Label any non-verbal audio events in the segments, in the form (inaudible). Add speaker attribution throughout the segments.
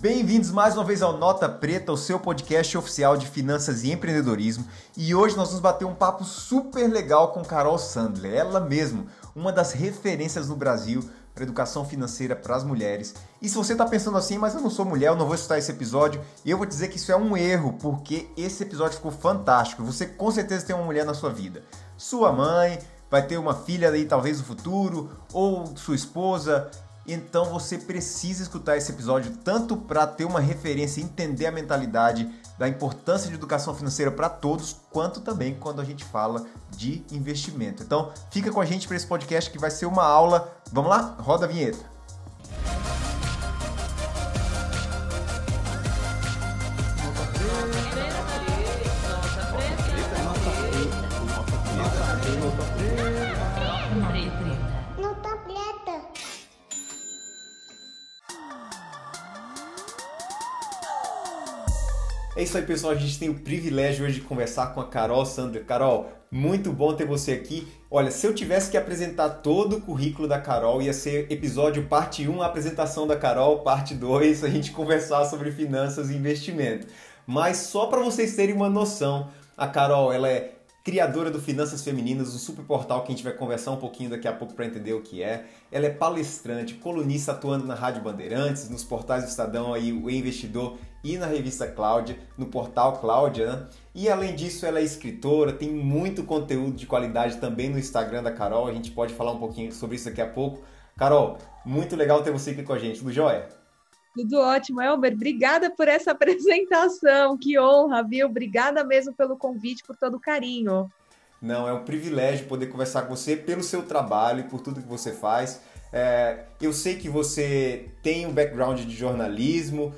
Speaker 1: Bem-vindos mais uma vez ao Nota Preta, o seu podcast oficial de finanças e empreendedorismo. E hoje nós vamos bater um papo super legal com Carol Sandler, ela mesmo, uma das referências no Brasil para educação financeira para as mulheres. E se você está pensando assim, mas eu não sou mulher, eu não vou escutar esse episódio, eu vou dizer que isso é um erro, porque esse episódio ficou fantástico. Você com certeza tem uma mulher na sua vida. Sua mãe, vai ter uma filha aí talvez no futuro, ou sua esposa, então você precisa escutar esse episódio tanto para ter uma referência, entender a mentalidade da importância de educação financeira para todos, quanto também quando a gente fala de investimento. Então, fica com a gente para esse podcast que vai ser uma aula. Vamos lá? Roda a vinheta. É isso aí, pessoal. A gente tem o privilégio hoje de conversar com a Carol Sandra. Carol, muito bom ter você aqui. Olha, se eu tivesse que apresentar todo o currículo da Carol, ia ser episódio parte 1, a apresentação da Carol, parte 2, a gente conversar sobre finanças e investimento. Mas só para vocês terem uma noção, a Carol, ela é criadora do Finanças Femininas, um super portal que a gente vai conversar um pouquinho daqui a pouco para entender o que é. Ela é palestrante, colunista atuando na Rádio Bandeirantes, nos portais do Estadão aí, o Investidor e na revista Cláudia, no portal Cláudia, né? E além disso, ela é escritora, tem muito conteúdo de qualidade também no Instagram da Carol. A gente pode falar um pouquinho sobre isso daqui a pouco. Carol, muito legal ter você aqui com a gente. Tudo jóia?
Speaker 2: Tudo ótimo, Elber. Obrigada por essa (laughs) apresentação. Que honra, viu? Obrigada mesmo pelo convite, por todo o carinho.
Speaker 1: Não, é um privilégio poder conversar com você pelo seu trabalho e por tudo que você faz. É, eu sei que você tem um background de jornalismo,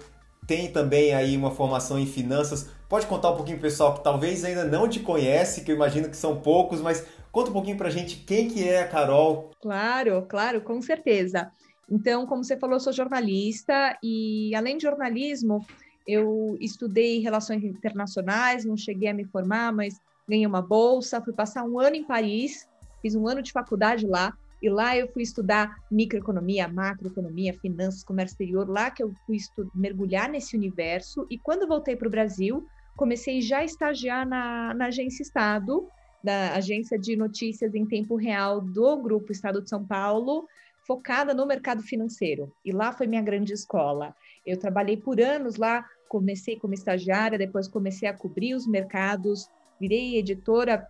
Speaker 1: tem também aí uma formação em finanças. Pode contar um pouquinho pessoal que talvez ainda não te conhece, que eu imagino que são poucos, mas conta um pouquinho pra gente quem que é a Carol.
Speaker 2: Claro, claro, com certeza. Então, como você falou, eu sou jornalista e além de jornalismo, eu estudei relações internacionais, não cheguei a me formar, mas ganhei uma bolsa, fui passar um ano em Paris, fiz um ano de faculdade lá e lá eu fui estudar microeconomia, macroeconomia, finanças, comércio exterior, lá que eu fui mergulhar nesse universo. E quando voltei para o Brasil, comecei já a estagiar na, na Agência Estado, da Agência de Notícias em Tempo Real do Grupo Estado de São Paulo, focada no mercado financeiro. E lá foi minha grande escola. Eu trabalhei por anos lá, comecei como estagiária, depois comecei a cobrir os mercados, virei editora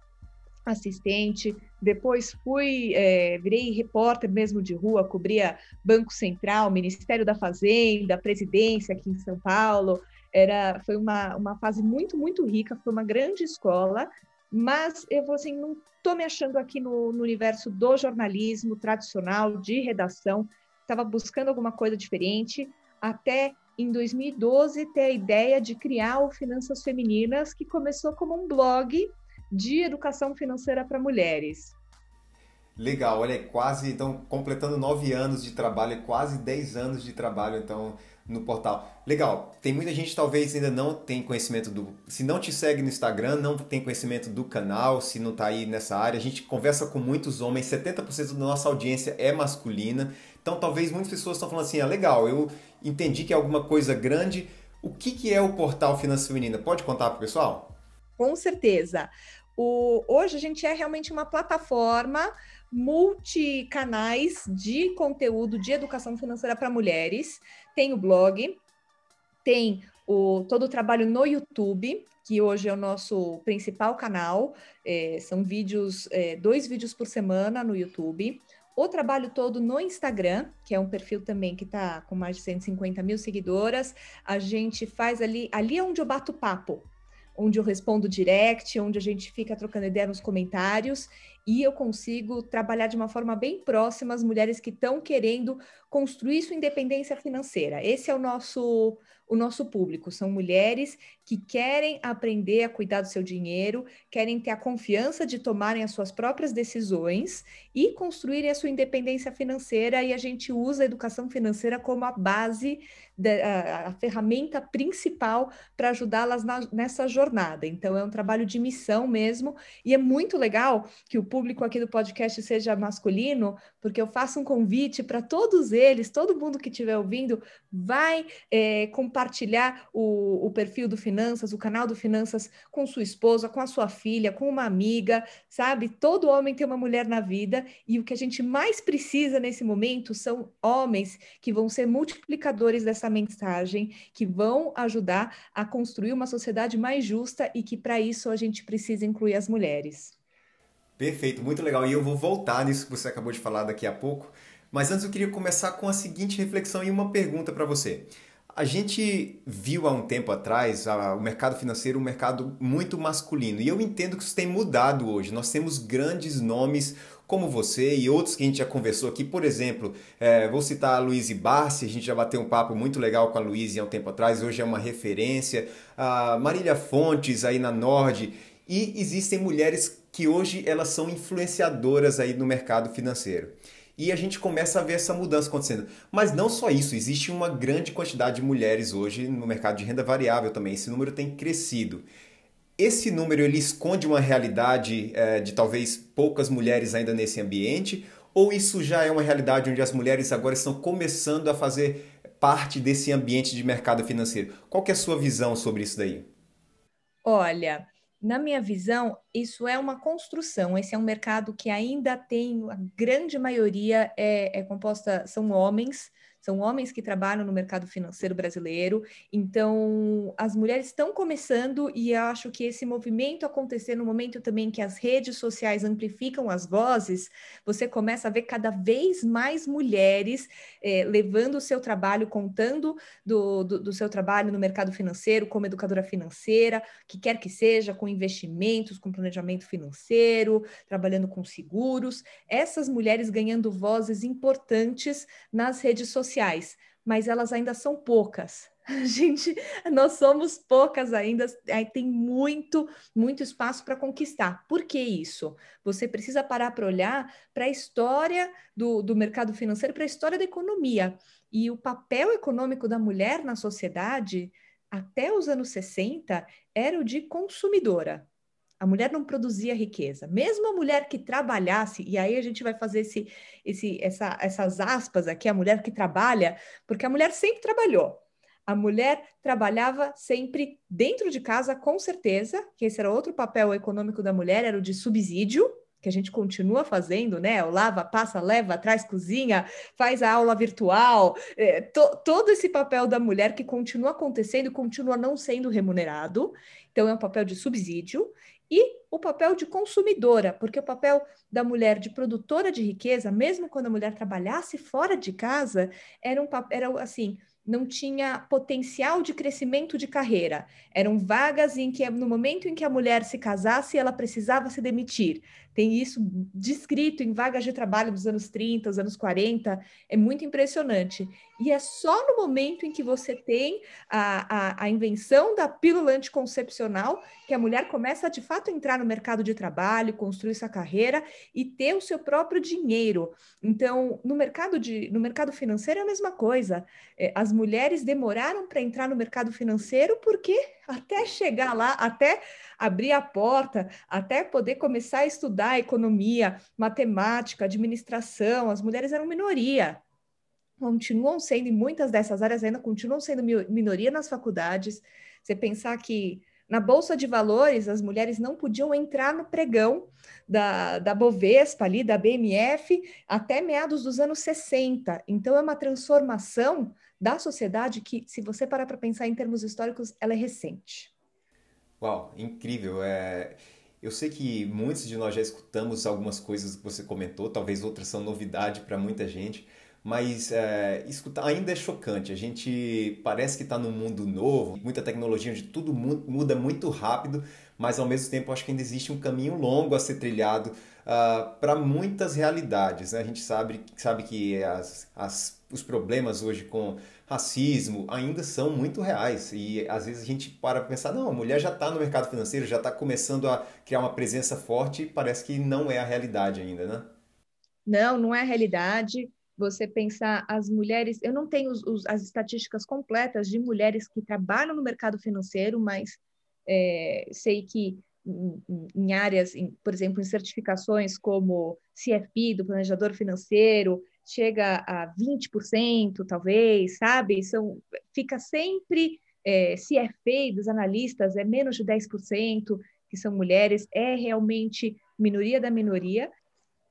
Speaker 2: assistente, depois fui, é, virei repórter mesmo de rua, cobria Banco Central, Ministério da Fazenda, Presidência aqui em São Paulo. Era, foi uma, uma fase muito, muito rica, foi uma grande escola, mas eu vou assim, não estou me achando aqui no, no universo do jornalismo tradicional, de redação, estava buscando alguma coisa diferente, até em 2012 ter a ideia de criar o Finanças Femininas, que começou como um blog de educação financeira para mulheres.
Speaker 1: Legal, olha, quase, então, completando nove anos de trabalho, quase dez anos de trabalho, então, no portal. Legal, tem muita gente talvez ainda não tem conhecimento do... Se não te segue no Instagram, não tem conhecimento do canal, se não está aí nessa área. A gente conversa com muitos homens, 70% da nossa audiência é masculina. Então, talvez muitas pessoas estão falando assim, ah, legal, eu entendi que é alguma coisa grande. O que, que é o portal Finanças Feminina? Pode contar para o pessoal?
Speaker 2: Com certeza. O, hoje a gente é realmente uma plataforma multicanais de conteúdo de educação financeira para mulheres. Tem o blog, tem o, todo o trabalho no YouTube, que hoje é o nosso principal canal. É, são vídeos, é, dois vídeos por semana no YouTube. O trabalho todo no Instagram, que é um perfil também que está com mais de 150 mil seguidoras. A gente faz ali, ali é onde eu bato papo onde eu respondo direct, onde a gente fica trocando ideia nos comentários e eu consigo trabalhar de uma forma bem próxima as mulheres que estão querendo construir sua independência financeira. Esse é o nosso o nosso público, são mulheres que querem aprender a cuidar do seu dinheiro, querem ter a confiança de tomarem as suas próprias decisões e construírem a sua independência financeira. E a gente usa a educação financeira como a base a, a ferramenta principal para ajudá-las nessa jornada. Então, é um trabalho de missão mesmo, e é muito legal que o público aqui do podcast seja masculino, porque eu faço um convite para todos eles, todo mundo que estiver ouvindo, vai é, compartilhar o, o perfil do Finanças, o canal do Finanças com sua esposa, com a sua filha, com uma amiga, sabe? Todo homem tem uma mulher na vida e o que a gente mais precisa nesse momento são homens que vão ser multiplicadores dessa mensagem, que vão ajudar a construir uma sociedade mais justa e que para isso a gente precisa incluir as mulheres.
Speaker 1: Perfeito, muito legal. E eu vou voltar nisso que você acabou de falar daqui a pouco. Mas antes eu queria começar com a seguinte reflexão e uma pergunta para você. A gente viu há um tempo atrás a, o mercado financeiro um mercado muito masculino e eu entendo que isso tem mudado hoje. Nós temos grandes nomes como você e outros que a gente já conversou aqui. Por exemplo, é, vou citar a Luíse Barsi, a gente já bateu um papo muito legal com a Luíse há um tempo atrás, hoje é uma referência. A Marília Fontes aí na Nord. E existem mulheres que hoje elas são influenciadoras aí no mercado financeiro e a gente começa a ver essa mudança acontecendo. Mas não só isso, existe uma grande quantidade de mulheres hoje no mercado de renda variável também. Esse número tem crescido. Esse número ele esconde uma realidade é, de talvez poucas mulheres ainda nesse ambiente, ou isso já é uma realidade onde as mulheres agora estão começando a fazer parte desse ambiente de mercado financeiro? Qual é a sua visão sobre isso daí?
Speaker 2: Olha, na minha visão, isso é uma construção. Esse é um mercado que ainda tem, a grande maioria é, é composta, são homens, são homens que trabalham no mercado financeiro brasileiro, então as mulheres estão começando e acho que esse movimento acontecer no momento também que as redes sociais amplificam as vozes, você começa a ver cada vez mais mulheres eh, levando o seu trabalho, contando do, do, do seu trabalho no mercado financeiro, como educadora financeira, que quer que seja, com investimentos, com planejamento financeiro, trabalhando com seguros, essas mulheres ganhando vozes importantes nas redes sociais sociais, mas elas ainda são poucas. (laughs) Gente, nós somos poucas ainda, tem muito, muito espaço para conquistar. Por que isso? Você precisa parar para olhar para a história do, do mercado financeiro, para a história da economia. E o papel econômico da mulher na sociedade, até os anos 60, era o de consumidora. A mulher não produzia riqueza. Mesmo a mulher que trabalhasse, e aí a gente vai fazer esse, esse, essa, essas aspas aqui, a mulher que trabalha, porque a mulher sempre trabalhou. A mulher trabalhava sempre dentro de casa, com certeza, que esse era outro papel econômico da mulher, era o de subsídio, que a gente continua fazendo, né? O lava, passa, leva, traz, cozinha, faz a aula virtual, é, to, todo esse papel da mulher que continua acontecendo continua não sendo remunerado. Então, é um papel de subsídio e o papel de consumidora, porque o papel da mulher de produtora de riqueza, mesmo quando a mulher trabalhasse fora de casa, era um era assim, não tinha potencial de crescimento de carreira. Eram vagas em que no momento em que a mulher se casasse, ela precisava se demitir. Tem isso descrito em vagas de trabalho dos anos 30, dos anos 40, é muito impressionante. E é só no momento em que você tem a, a, a invenção da pílula anticoncepcional que a mulher começa a, de fato, entrar no mercado de trabalho, construir sua carreira e ter o seu próprio dinheiro. Então, no mercado, de, no mercado financeiro é a mesma coisa. É, as mulheres demoraram para entrar no mercado financeiro porque até chegar lá, até abrir a porta, até poder começar a estudar economia, matemática, administração, as mulheres eram minoria. Continuam sendo, em muitas dessas áreas ainda continuam sendo minoria nas faculdades. Você pensar que na Bolsa de Valores, as mulheres não podiam entrar no pregão da, da Bovespa, ali, da BMF, até meados dos anos 60. Então, é uma transformação da sociedade que, se você parar para pensar em termos históricos, ela é recente.
Speaker 1: Uau, incrível. É... Eu sei que muitos de nós já escutamos algumas coisas que você comentou, talvez outras são novidade para muita gente, mas é, escutar ainda é chocante. A gente parece que está num mundo novo, muita tecnologia, onde tudo muda muito rápido, mas ao mesmo tempo acho que ainda existe um caminho longo a ser trilhado uh, ah, para muitas realidades. Né? A gente sabe, sabe que as, as, os problemas hoje com racismo ainda são muito reais e às vezes a gente para pensar, não, a mulher já está no mercado financeiro, já está começando a criar uma presença forte e parece que não é a realidade ainda, né?
Speaker 2: Não, não é a realidade. Você pensar as mulheres, eu não tenho os, os, as estatísticas completas de mulheres que trabalham no mercado financeiro, mas é, sei que em, em áreas, em, por exemplo, em certificações como CFP, do planejador financeiro, chega a 20%, talvez, sabe? São, fica sempre, é, CFA dos analistas é menos de 10%, que são mulheres, é realmente minoria da minoria,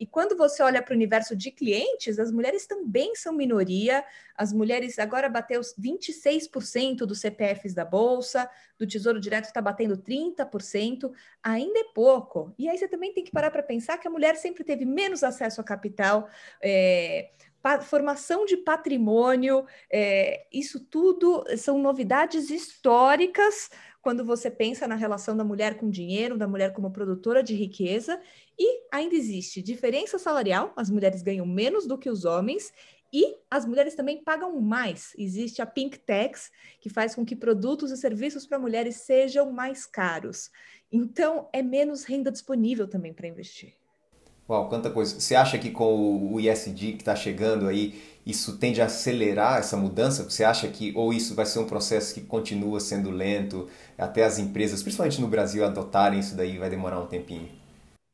Speaker 2: e quando você olha para o universo de clientes, as mulheres também são minoria. As mulheres agora bateu 26% dos CPFs da Bolsa, do Tesouro Direto está batendo 30%, ainda é pouco. E aí você também tem que parar para pensar que a mulher sempre teve menos acesso a capital, é, formação de patrimônio, é, isso tudo são novidades históricas quando você pensa na relação da mulher com dinheiro, da mulher como produtora de riqueza, e ainda existe diferença salarial, as mulheres ganham menos do que os homens, e as mulheres também pagam mais. Existe a Pink Tax, que faz com que produtos e serviços para mulheres sejam mais caros. Então, é menos renda disponível também para investir.
Speaker 1: Uau, quanta coisa. Você acha que com o ISD que está chegando aí, isso tende a acelerar essa mudança? Você acha que, ou isso vai ser um processo que continua sendo lento, até as empresas, principalmente no Brasil, adotarem isso daí, vai demorar um tempinho?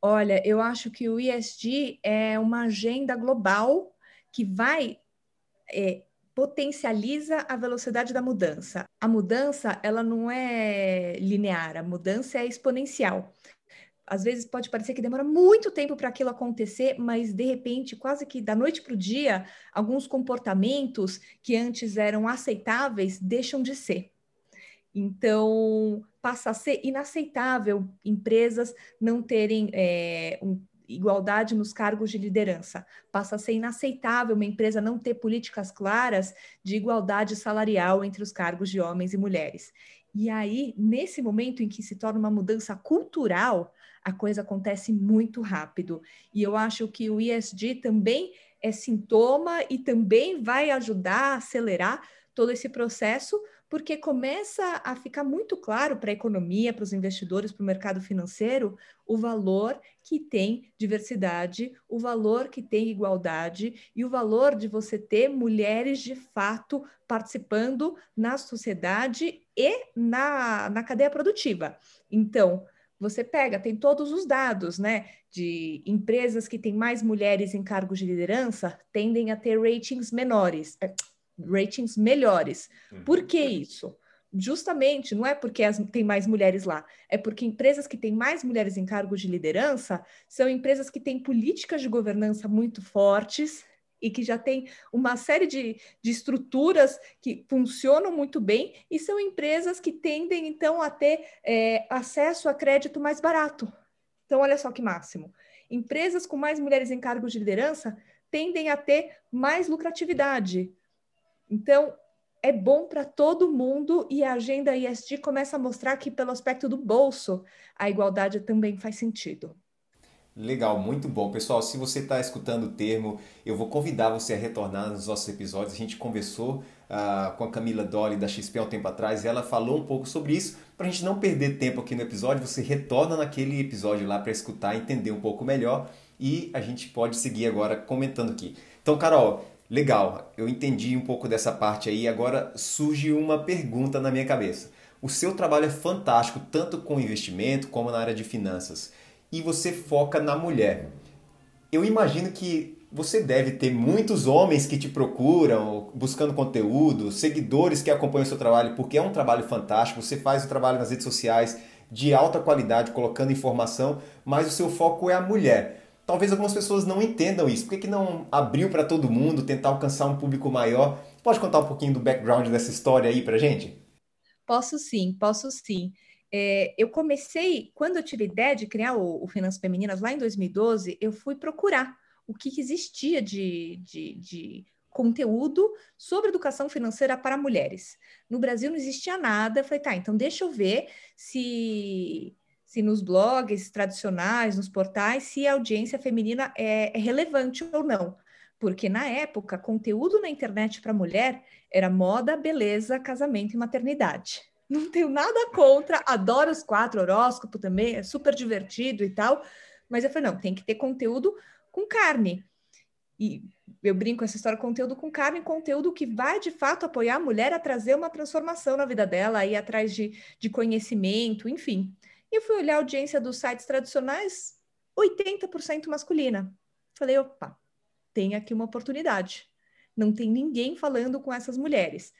Speaker 2: Olha, eu acho que o ISD é uma agenda global que vai é, potencializa a velocidade da mudança. A mudança, ela não é linear, a mudança é exponencial às vezes pode parecer que demora muito tempo para aquilo acontecer, mas de repente, quase que da noite para o dia, alguns comportamentos que antes eram aceitáveis deixam de ser. Então, passa a ser inaceitável empresas não terem é, um, igualdade nos cargos de liderança. Passa a ser inaceitável uma empresa não ter políticas claras de igualdade salarial entre os cargos de homens e mulheres. E aí, nesse momento em que se torna uma mudança cultural, a coisa acontece muito rápido. E eu acho que o ESG também é sintoma e também vai ajudar a acelerar todo esse processo, porque começa a ficar muito claro para a economia, para os investidores, para o mercado financeiro, o valor que tem diversidade, o valor que tem igualdade e o valor de você ter mulheres de fato participando na sociedade e na, na cadeia produtiva. Então, você pega, tem todos os dados, né? De empresas que têm mais mulheres em cargos de liderança tendem a ter ratings menores, é, ratings melhores. Uhum. Por que isso? Justamente, não é porque as, tem mais mulheres lá, é porque empresas que têm mais mulheres em cargos de liderança são empresas que têm políticas de governança muito fortes, e que já tem uma série de, de estruturas que funcionam muito bem e são empresas que tendem, então, a ter é, acesso a crédito mais barato. Então, olha só que máximo. Empresas com mais mulheres em cargos de liderança tendem a ter mais lucratividade. Então, é bom para todo mundo e a agenda ISD começa a mostrar que, pelo aspecto do bolso, a igualdade também faz sentido.
Speaker 1: Legal, muito bom. Pessoal, se você está escutando o termo, eu vou convidar você a retornar nos nossos episódios. A gente conversou uh, com a Camila Dolly da XP há um tempo atrás e ela falou um pouco sobre isso. Para a gente não perder tempo aqui no episódio, você retorna naquele episódio lá para escutar, entender um pouco melhor e a gente pode seguir agora comentando aqui. Então, Carol, legal, eu entendi um pouco dessa parte aí. Agora surge uma pergunta na minha cabeça. O seu trabalho é fantástico, tanto com investimento como na área de finanças e você foca na mulher. Eu imagino que você deve ter muitos homens que te procuram, buscando conteúdo, seguidores que acompanham o seu trabalho, porque é um trabalho fantástico. Você faz o trabalho nas redes sociais de alta qualidade, colocando informação, mas o seu foco é a mulher. Talvez algumas pessoas não entendam isso. Por que, que não abriu para todo mundo, tentar alcançar um público maior? Pode contar um pouquinho do background dessa história aí para gente?
Speaker 2: Posso sim, posso sim. É, eu comecei, quando eu tive ideia de criar o, o Finanças Femininas lá em 2012, eu fui procurar o que, existia de, de, de conteúdo sobre educação financeira para mulheres. No Brasil não existia nada. Eu falei, tá, então deixa eu ver se, se nos blogs tradicionais, nos portais, se a audiência feminina é, é relevante ou não. Porque na época, conteúdo na internet para mulher era moda, beleza, casamento e maternidade (laughs) não tenho nada contra, adoro os quatro, horóscopo também, é super divertido e tal, mas eu falei, não, tem que ter conteúdo com carne. E eu brinco essa história, conteúdo com carne, conteúdo que vai de fato apoiar a mulher a trazer uma transformação na vida dela, ir atrás de, de conhecimento, enfim. E eu fui olhar a audiência dos sites tradicionais, 80% masculina. Falei, opa, tem aqui uma oportunidade. Não tem ninguém falando com essas mulheres.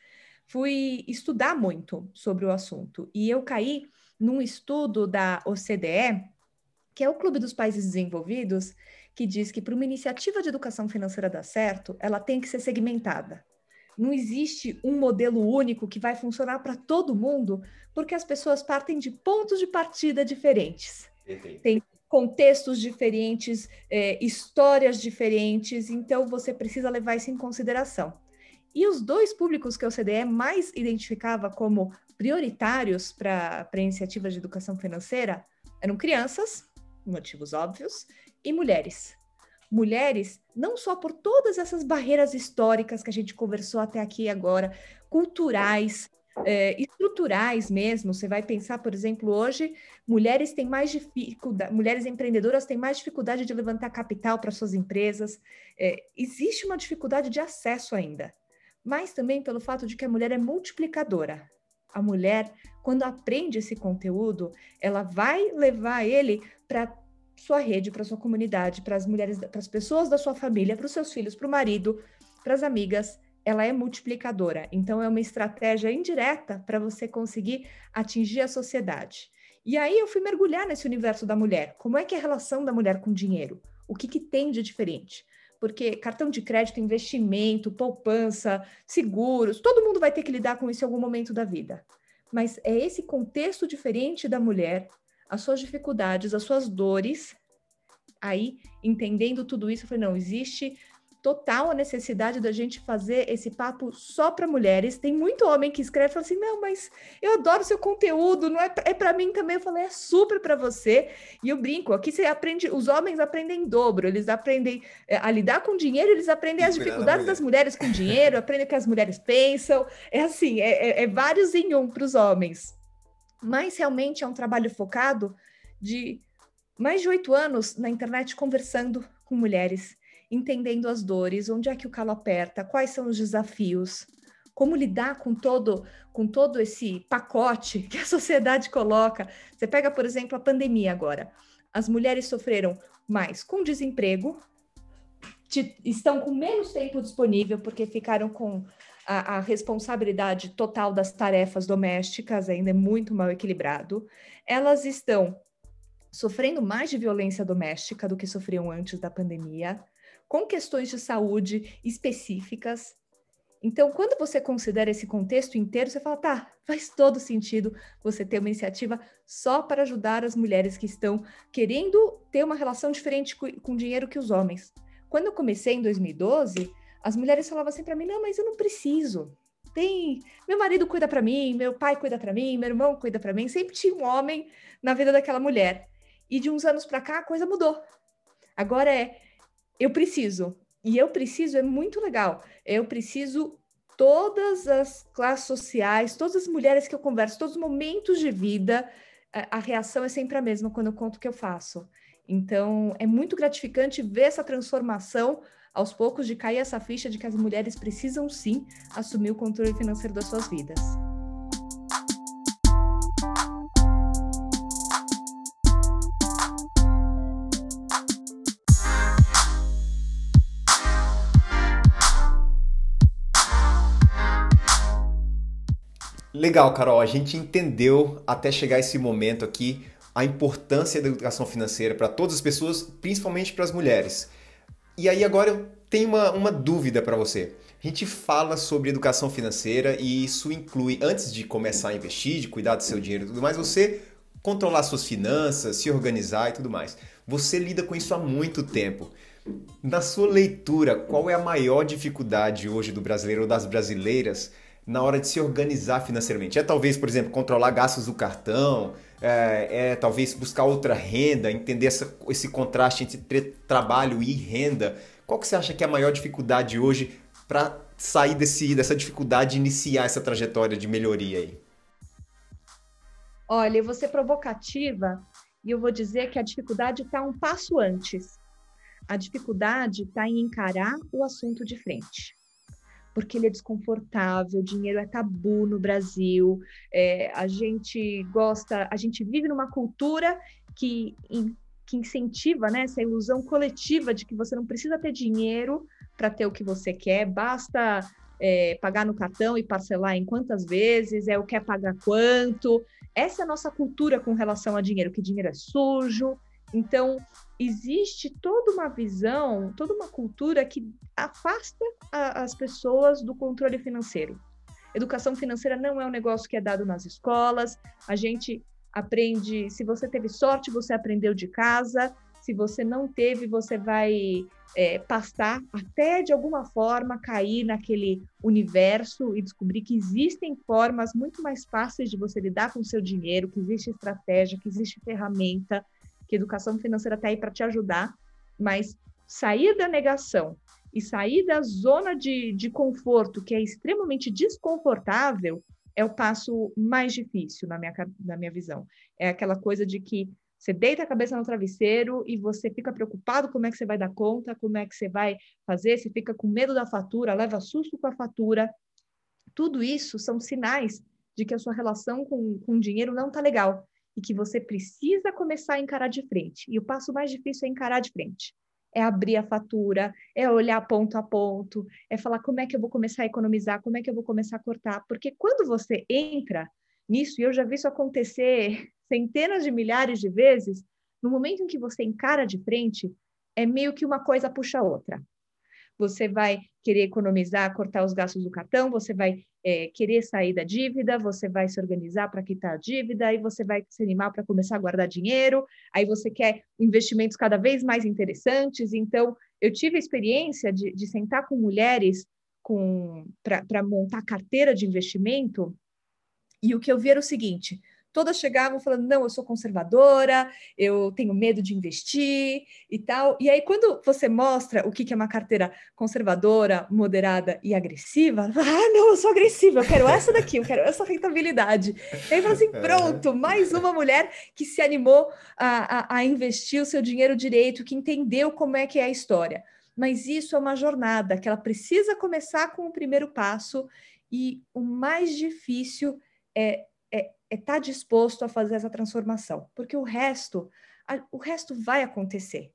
Speaker 2: Fui estudar muito sobre o assunto e eu caí num estudo da OCDE, que é o Clube dos Países Desenvolvidos, que diz que para uma iniciativa de educação financeira dar certo, ela tem que ser segmentada. Não existe um modelo único que vai funcionar para todo mundo, porque as pessoas partem de pontos de partida diferentes. Perfeito. Tem contextos diferentes, é, histórias diferentes, então você precisa levar isso em consideração. E os dois públicos que a OCDE mais identificava como prioritários para iniciativas de educação financeira eram crianças, motivos óbvios, e mulheres. Mulheres, não só por todas essas barreiras históricas que a gente conversou até aqui agora, culturais, é, estruturais mesmo. Você vai pensar, por exemplo, hoje, mulheres têm mais dificuldade, mulheres empreendedoras têm mais dificuldade de levantar capital para suas empresas. É, existe uma dificuldade de acesso ainda, mas também pelo fato de que a mulher é multiplicadora. A mulher, quando aprende esse conteúdo, ela vai levar ele para sua rede, para sua comunidade, para as mulheres, para as pessoas da sua família, para os seus filhos, para o marido, para as amigas ela é multiplicadora. Então, é uma estratégia indireta para você conseguir atingir a sociedade. E aí eu fui mergulhar nesse universo da mulher. Como é que é a relação da mulher com o dinheiro? O que, que tem de diferente? Porque cartão de crédito, investimento, poupança, seguros, todo mundo vai ter que lidar com isso em algum momento da vida. Mas é esse contexto diferente da mulher, as suas dificuldades, as suas dores. Aí, entendendo tudo isso, eu falei: não, existe total a necessidade da gente fazer esse papo só para mulheres. Tem muito homem que escreve e fala assim: não, mas eu adoro seu conteúdo, não é, é para mim também. Eu falei: é super para você. E eu brinco: aqui você aprende, os homens aprendem em dobro, eles aprendem é, a lidar com dinheiro, eles aprendem as dificuldades das mulheres com dinheiro, aprendem o que as mulheres pensam. É assim: é, é, é vários em um para os homens. Mas realmente é um trabalho focado de mais de oito anos na internet conversando com mulheres entendendo as dores, onde é que o calo aperta, quais são os desafios, como lidar com todo com todo esse pacote que a sociedade coloca. Você pega, por exemplo, a pandemia agora. As mulheres sofreram mais com desemprego, estão com menos tempo disponível porque ficaram com a, a, responsabilidade total das tarefas domésticas, ainda é muito mal equilibrado. Elas estão sofrendo mais de violência doméstica do que sofriam antes da pandemia com questões de saúde específicas. Então, quando você considera esse contexto inteiro, você fala, tá, faz todo sentido você ter uma iniciativa só para ajudar as mulheres que estão querendo ter uma relação diferente com o dinheiro que os homens. Quando eu comecei em 2012, as mulheres falavam assim para mim: não, mas eu não preciso. Tem, meu marido cuida para mim, meu pai cuida para mim, meu irmão cuida para mim. Sempre tinha um homem na vida daquela mulher. E de uns anos para cá a coisa mudou. Agora é eu preciso. E eu preciso é muito legal. Eu preciso todas as classes sociais, todas as mulheres que eu converso, todos os momentos de vida, a, a reação é sempre a mesma quando eu conto o que eu faço. Então, é muito gratificante ver essa transformação aos poucos de cair essa ficha de que as mulheres precisam sim assumir o controle financeiro das suas vidas.
Speaker 1: Legal, Carol. A gente entendeu até chegar esse momento aqui a importância da educação financeira para todas as pessoas, principalmente para as mulheres. E aí agora eu tenho uma, uma dúvida para você. A gente fala sobre educação financeira e isso inclui, antes de começar a investir, de cuidar do seu dinheiro e tudo mais, você controlar suas finanças, se organizar e tudo mais. Você lida com isso há muito tempo. Na sua leitura, qual é a maior dificuldade hoje do brasileiro ou das brasileiras na hora de se organizar financeiramente? É talvez, por exemplo, controlar gastos do cartão, é, é talvez buscar outra renda, entender essa, esse contraste entre trabalho e renda. Qual que você acha que é a maior dificuldade hoje para sair desse, dessa dificuldade e iniciar essa trajetória de melhoria aí?
Speaker 2: Olha, eu vou ser provocativa e eu vou dizer que a dificuldade está um passo antes. A dificuldade está em encarar o assunto de frente. Porque ele é desconfortável, dinheiro é tabu no Brasil, é, a gente gosta, a gente vive numa cultura que, in, que incentiva né, essa ilusão coletiva de que você não precisa ter dinheiro para ter o que você quer, basta é, pagar no cartão e parcelar em quantas vezes, é o quer pagar quanto. Essa é a nossa cultura com relação a dinheiro, que dinheiro é sujo. Então, existe toda uma visão, toda uma cultura que afasta a, as pessoas do controle financeiro. Educação financeira não é um negócio que é dado nas escolas, a gente aprende, se você teve sorte, você aprendeu de casa, se você não teve, você vai é, pastar até de alguma forma cair naquele universo e descobrir que existem formas muito mais fáceis de você lidar com o seu dinheiro, que existe estratégia, que existe ferramenta, que educação financeira está aí para te ajudar, mas sair da negação e sair da zona de, de conforto, que é extremamente desconfortável, é o passo mais difícil na minha, na minha visão. É aquela coisa de que você deita a cabeça no travesseiro e você fica preocupado como é que você vai dar conta, como é que você vai fazer, você fica com medo da fatura, leva susto com a fatura. Tudo isso são sinais de que a sua relação com, com o dinheiro não está legal e que você precisa começar a encarar de frente. E o passo mais difícil é encarar de frente. É abrir a fatura, é olhar ponto a ponto, é falar como é que eu vou começar a economizar, como é que eu vou começar a cortar. Porque quando você entra nisso, e eu já vi isso acontecer (laughs) centenas de milhares de vezes, no momento em que você encara de frente, é meio que uma coisa puxa a outra. Você vai querer economizar, cortar os gastos do cartão, você vai é, querer sair da dívida, você vai se organizar para quitar a dívida, aí você vai se animar para começar a guardar dinheiro, aí você quer investimentos cada vez mais interessantes. Então, eu tive a experiência de, de sentar com mulheres para montar carteira de investimento, e o que eu vi era o seguinte: todas chegavam falando: não, eu sou conservadora, eu tenho medo de investir e tal. E aí, quando você mostra o que é uma carteira conservadora, moderada e agressiva, (laughs) ah, não, eu sou agressiva, eu quero essa daqui, eu quero essa rentabilidade. E aí fala assim: é. pronto, mais uma mulher que se animou a, a, a investir o seu dinheiro direito, que entendeu como é que é a história. Mas isso é uma jornada que ela precisa começar com o primeiro passo, e o mais difícil é é estar tá disposto a fazer essa transformação, porque o resto, a, o resto vai acontecer,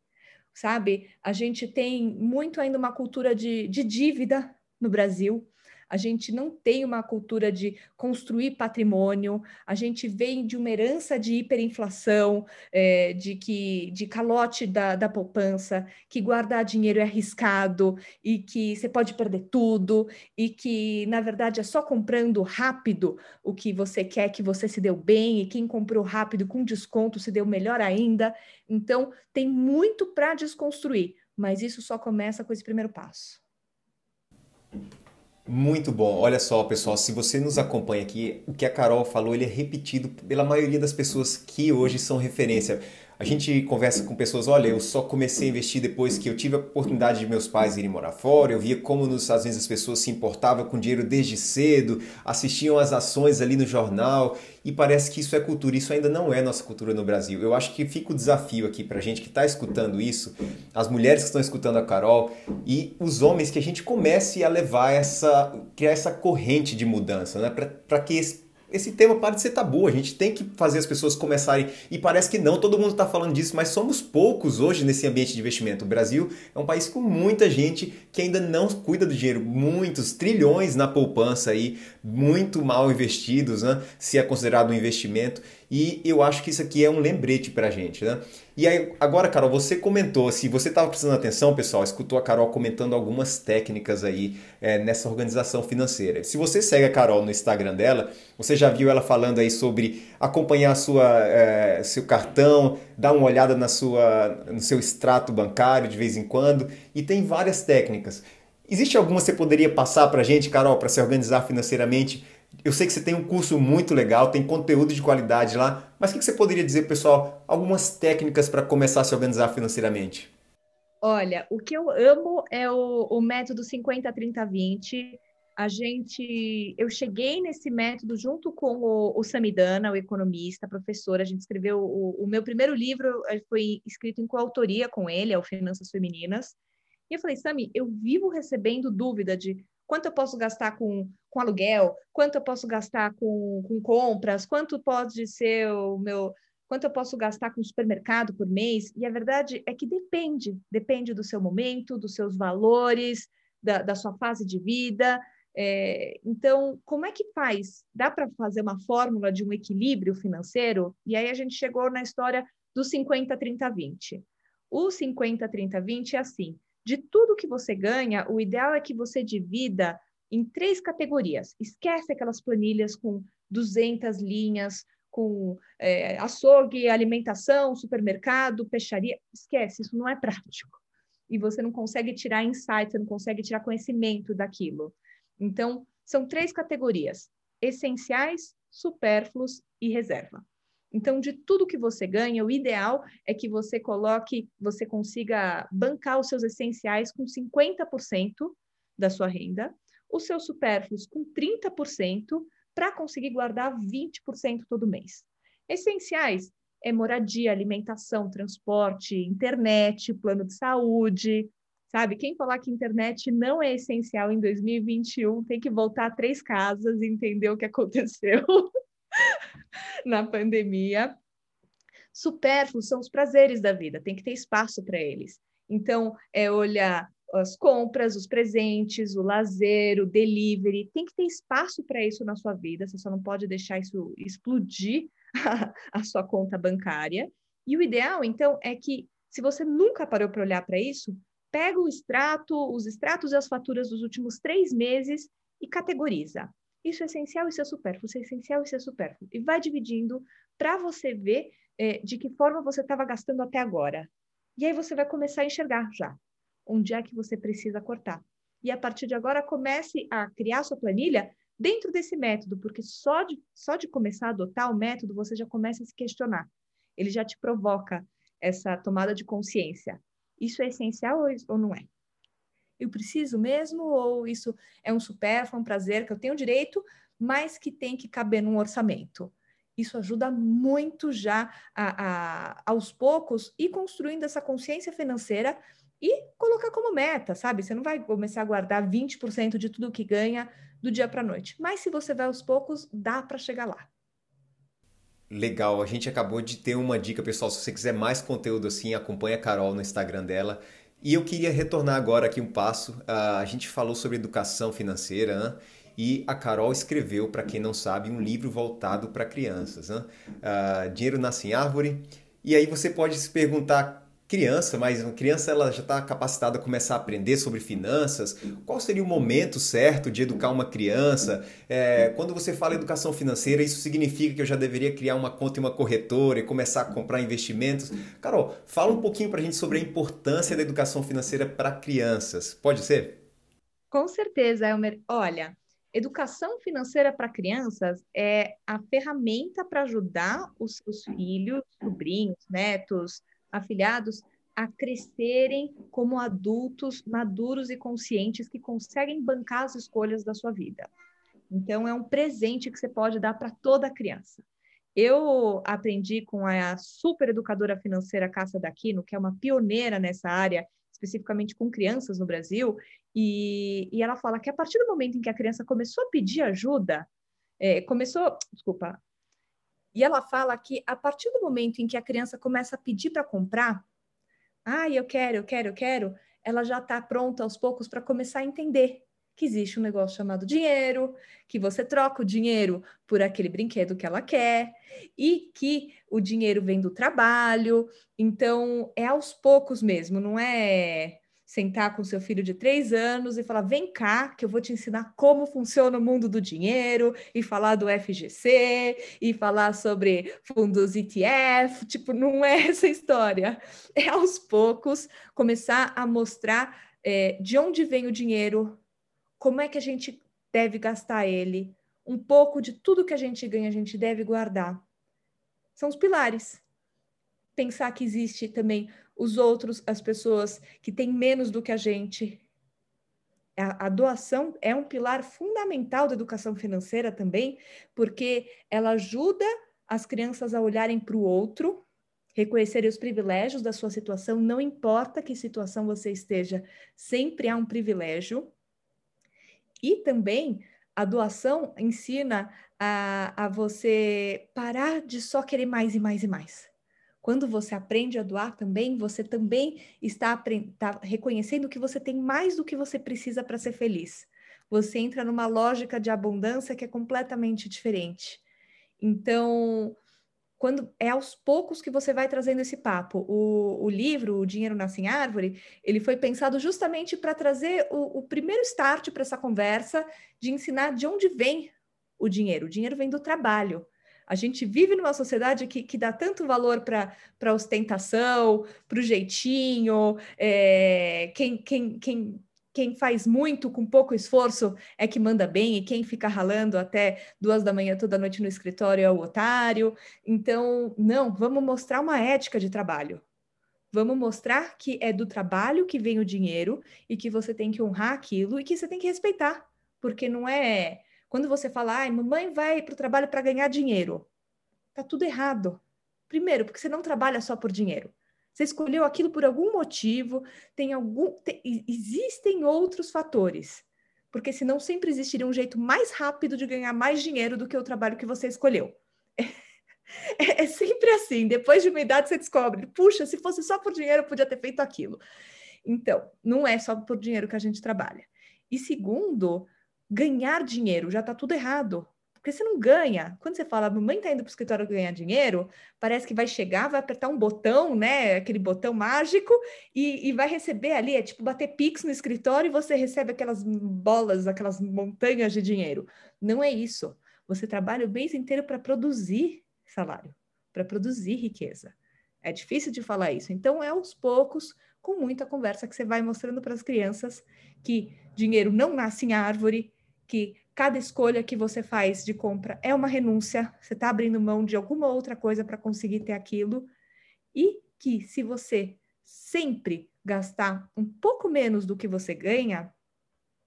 Speaker 2: sabe? A gente tem muito ainda uma cultura de, de dívida no Brasil, a gente não tem uma cultura de construir patrimônio, a gente vem de uma herança de hiperinflação, é, de que de calote da, da poupança, que guardar dinheiro é arriscado e que você pode perder tudo, e que, na verdade, é só comprando rápido o que você quer que você se deu bem, e quem comprou rápido com desconto se deu melhor ainda. Então, tem muito para desconstruir, mas isso só começa com esse primeiro passo.
Speaker 1: Muito bom. Olha só, pessoal, se você nos acompanha aqui, o que a Carol falou, ele é repetido pela maioria das pessoas que hoje são referência. A gente conversa com pessoas, olha, eu só comecei a investir depois que eu tive a oportunidade de meus pais irem morar fora, eu via como nos Estados Unidos as pessoas se importavam com dinheiro desde cedo, assistiam às ações ali no jornal, e parece que isso é cultura, isso ainda não é nossa cultura no Brasil. Eu acho que fica o desafio aqui pra gente que está escutando isso, as mulheres que estão escutando a Carol e os homens que a gente comece a levar essa, criar essa corrente de mudança, né? Para que esse esse tema para de ser tabu. A gente tem que fazer as pessoas começarem. E parece que não, todo mundo está falando disso, mas somos poucos hoje nesse ambiente de investimento. O Brasil é um país com muita gente que ainda não cuida do dinheiro. Muitos trilhões na poupança aí, muito mal investidos, né? se é considerado um investimento. E eu acho que isso aqui é um lembrete para a gente, né? E aí, agora, Carol, você comentou, se você estava prestando atenção, pessoal, escutou a Carol comentando algumas técnicas aí é, nessa organização financeira. Se você segue a Carol no Instagram dela, você já viu ela falando aí sobre acompanhar sua, é, seu cartão, dar uma olhada na sua, no seu extrato bancário de vez em quando, e tem várias técnicas. Existe alguma que você poderia passar para a gente, Carol, para se organizar financeiramente eu sei que você tem um curso muito legal, tem conteúdo de qualidade lá, mas o que você poderia dizer, pessoal, algumas técnicas para começar a se organizar financeiramente?
Speaker 2: Olha, o que eu amo é o, o método 50-30-20. A gente, eu cheguei nesse método junto com o, o Samidana, o economista, professor. A gente escreveu o, o meu primeiro livro, eh, foi escrito em coautoria com ele, é o Finanças Femininas. E eu falei, Sami, eu vivo recebendo dúvida de quanto eu posso gastar com, com aluguel, quanto eu posso gastar com, com compras, quanto pode ser o meu quanto eu posso gastar com supermercado por mês. E a verdade é que depende, depende do seu momento, dos seus valores, da, da sua fase de vida. É, então, como é que faz? Dá para fazer uma fórmula de um equilíbrio financeiro? E aí a gente chegou na história do 50, 30, 20. O 50, 30, 20 é assim: de tudo que você ganha, o ideal é que você divida em três categorias. Esquece aquelas planilhas com 200 linhas, com é, açougue, alimentação, supermercado, peixaria. Esquece, isso não é prático. E você não consegue tirar insight, você não consegue tirar conhecimento daquilo. Então, são três categorias: essenciais, supérfluos e reserva. Então, de tudo que você ganha, o ideal é que você coloque, você consiga bancar os seus essenciais com 50% da sua renda, os seus supérfluos com 30%, para conseguir guardar 20% todo mês. Essenciais é moradia, alimentação, transporte, internet, plano de saúde, sabe? Quem falar que internet não é essencial em 2021 tem que voltar a três casas e entender o que aconteceu. (laughs) na pandemia. Supérfluos são os prazeres da vida, tem que ter espaço para eles. Então, é olhar as compras, os presentes, o lazer, o delivery, tem que ter espaço para isso na sua vida, você só não pode deixar isso explodir (laughs) a, sua conta bancária. E o ideal, então, é que se você nunca parou para olhar para isso, pega o extrato, os extratos e as faturas dos últimos três meses e categoriza. Isso é essencial, isso é supérfluo, isso é essencial, isso é supérfluo. E vai dividindo para você ver é, de que forma você estava gastando até agora. E aí você vai começar a enxergar já onde é que você precisa cortar. E a partir de agora, comece a criar sua planilha dentro desse método, porque só de, só de começar a adotar o método, você já começa a se questionar. Ele já te provoca essa tomada de consciência. Isso é essencial ou não é? eu preciso mesmo, ou isso é um supérfluo, um prazer que eu tenho direito, mas que tem que caber num orçamento. Isso ajuda muito já a, a, aos poucos ir construindo essa consciência financeira e colocar como meta, sabe? Você não vai começar a guardar 20% de tudo que ganha do dia para a noite, mas se você vai aos poucos, dá para chegar lá.
Speaker 1: Legal, a gente acabou de ter uma dica, pessoal. Se você quiser mais conteúdo assim, acompanha a Carol no Instagram dela. E eu queria retornar agora aqui um passo. Uh, a gente falou sobre educação financeira né? e a Carol escreveu, para quem não sabe, um livro voltado para crianças. Né? Uh, Dinheiro nasce em árvore. E aí você pode se perguntar criança, mas uma criança ela já está capacitada a começar a aprender sobre finanças. Qual seria o momento certo de educar uma criança? É, quando você fala educação financeira, isso significa que eu já deveria criar uma conta em uma corretora e começar a comprar investimentos? Carol, fala um pouquinho para a gente sobre a importância da educação financeira para crianças. Pode ser?
Speaker 2: Com certeza, Elmer. Olha, educação financeira para crianças é a ferramenta para ajudar os seus filhos, sobrinhos, netos, afiliados a crescerem como adultos maduros e conscientes que conseguem bancar as escolhas da sua vida. Então, é um presente que você pode dar para toda criança. Eu aprendi com a super educadora financeira Cássia Daquino, que é uma pioneira nessa área, especificamente com crianças no Brasil, e, e ela fala que a partir do momento em que a criança começou a pedir ajuda, é, começou, desculpa, e ela fala que a partir do momento em que a criança começa a pedir para comprar, ah, eu quero, eu quero, eu quero, ela já está pronta aos poucos para começar a entender que existe um negócio chamado dinheiro, que você troca o dinheiro por aquele brinquedo que ela quer e que o dinheiro vem do trabalho. Então, é aos poucos mesmo, não é sentar com seu filho de três anos e falar: vem cá, que eu vou te ensinar como funciona o mundo do dinheiro, e falar do FGC, e falar sobre fundos ETF. Tipo, não é (laughs) essa história. É aos poucos começar a mostrar é, de onde vem o dinheiro, como é que a gente deve gastar ele, um pouco de tudo que a gente ganha, a gente deve guardar. São os pilares. Pensar que existe também os outros, as pessoas que têm menos do que a gente. A, a, doação é um pilar fundamental da educação financeira também, porque ela ajuda as crianças a olharem para o outro, reconhecerem os privilégios da sua situação, não importa que situação você esteja, sempre há um privilégio. E também a doação ensina a, a você parar de só querer mais e mais e mais. Quando você aprende a doar também, você também está, está reconhecendo que você tem mais do que você precisa para ser feliz. Você entra numa lógica de abundância que é completamente diferente. Então, quando é aos poucos que você vai trazendo esse papo. O, o livro, O Dinheiro Nasce em Árvore, ele foi pensado justamente para trazer o, o primeiro start para essa conversa de ensinar de onde vem o dinheiro. O dinheiro vem do trabalho. A gente vive numa sociedade que, que dá tanto valor para a ostentação, para o jeitinho, é, quem, quem, quem quem faz muito com pouco esforço é que manda bem, e quem fica ralando até duas da manhã toda noite no escritório é o otário. Então, não, vamos mostrar uma ética de trabalho. Vamos mostrar que é do trabalho que vem o dinheiro e que você tem que honrar aquilo e que você tem que respeitar. Porque não é. Quando você fala, ai, mamãe vai para o trabalho para ganhar dinheiro, tá tudo errado. Primeiro, porque você não trabalha só por dinheiro. Você escolheu aquilo por algum motivo, tem algum. Tem, existem outros fatores. Porque senão sempre existiria um jeito mais rápido de ganhar mais dinheiro do que o trabalho que você escolheu. É, é sempre assim. Depois de uma idade, você descobre: puxa, se fosse só por dinheiro, eu podia ter feito aquilo. Então, não é só por dinheiro que a gente trabalha. E segundo, ganhar dinheiro já está tudo errado. Porque você não ganha. Quando você fala, mamãe está indo para o escritório ganhar dinheiro, parece que vai chegar, vai apertar um botão, né? Aquele botão mágico, e, e vai receber ali, é tipo bater pix no escritório e você recebe aquelas bolas, aquelas montanhas de dinheiro. Não é isso. Você trabalha o mês inteiro para produzir salário, para produzir riqueza. É difícil de falar isso. Então, é aos poucos, com muita conversa, que você vai mostrando para as crianças que dinheiro não nasce em árvore, que cada escolha que você faz de compra é uma renúncia, você está abrindo mão de alguma outra coisa para conseguir ter aquilo, e que se você sempre gastar um pouco menos do que você ganha,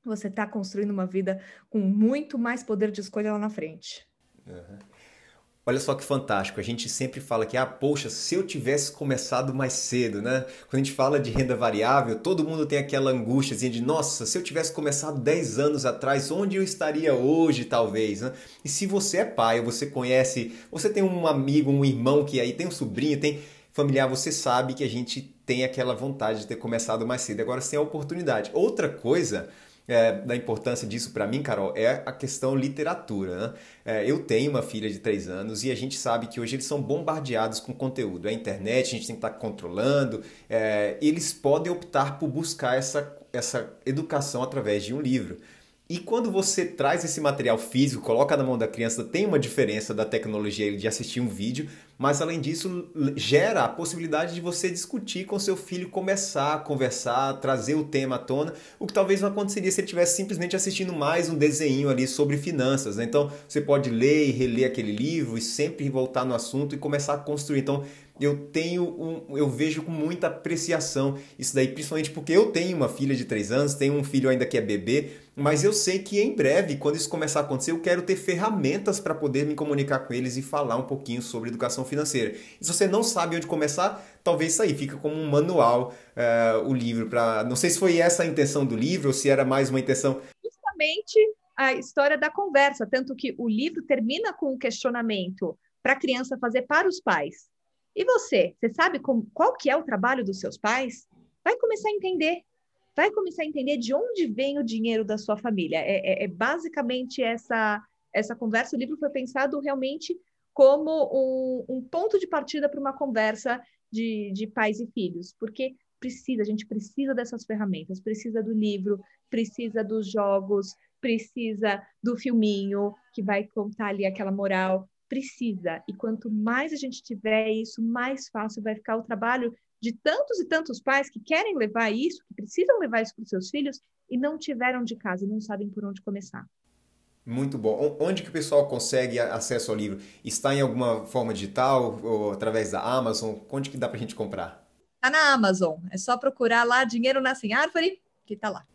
Speaker 2: você está construindo uma vida com muito mais poder de escolha lá na frente.
Speaker 1: Uhum. Olha só que fantástico. A gente sempre fala que, ah, poxa, se eu tivesse começado mais cedo, né? Quando a gente fala de renda variável, todo mundo tem aquela angústia de, nossa, se eu tivesse começado 10 anos atrás, onde eu estaria hoje, talvez, né? E se você é pai, você conhece, você tem um amigo, um irmão que aí tem um sobrinho, tem familiar, você sabe que a gente tem aquela vontade de ter começado mais cedo. Agora, sem a oportunidade. Outra coisa é, da importância disso para mim, Carol, é a questão literatura. Né? É, eu tenho uma filha de 3 anos e a gente sabe que hoje eles são bombardeados com conteúdo. É a internet, a gente tem que estar tá controlando. É, eles podem optar por buscar essa, essa educação através de um livro. E quando você traz esse material físico, coloca na mão da criança, tem uma diferença da tecnologia de assistir um vídeo, mas além disso, gera a possibilidade de você discutir com seu filho, começar a conversar, trazer o tema à tona, o que talvez não aconteceria se ele estivesse simplesmente assistindo mais um desenho ali sobre finanças. Né? Então, você pode ler e reler aquele livro e sempre voltar no assunto e começar a construir. Então, eu tenho um, eu vejo com muita apreciação isso daí, principalmente porque eu tenho uma filha de 3 anos, tenho um filho ainda que é bebê, mas eu sei que em breve, quando isso começar a acontecer, eu quero ter ferramentas para poder me comunicar com eles e falar um pouquinho sobre educação financeira. E se você não sabe onde começar, talvez isso aí fica como um manual uh, o livro para, não sei se foi essa a intenção do livro ou se era mais uma intenção
Speaker 2: justamente a história da conversa, tanto que o livro termina com um questionamento para a criança fazer para os pais. E você, você sabe como, qual que é o trabalho dos seus pais? Vai começar a entender. Vai começar a entender de onde vem o dinheiro da sua família. É, é, é basicamente essa, essa conversa. O livro foi pensado realmente como um, um ponto de partida para uma conversa de, de pais e filhos, porque precisa, a gente precisa dessas ferramentas, precisa do livro, precisa dos jogos, precisa do filminho que vai contar ali aquela moral, precisa. E quanto mais a gente tiver isso, mais fácil vai ficar o trabalho de tantos e tantos pais que querem levar isso, que precisam levar isso para os seus filhos e não tiveram de casa e não sabem por onde começar.
Speaker 1: Muito bom. Onde que o pessoal consegue acesso ao livro? Está em alguma forma digital ou através da Amazon? Onde que dá para a gente comprar?
Speaker 2: Está na Amazon. É só procurar lá Dinheiro Nasce em Árvore, que está lá.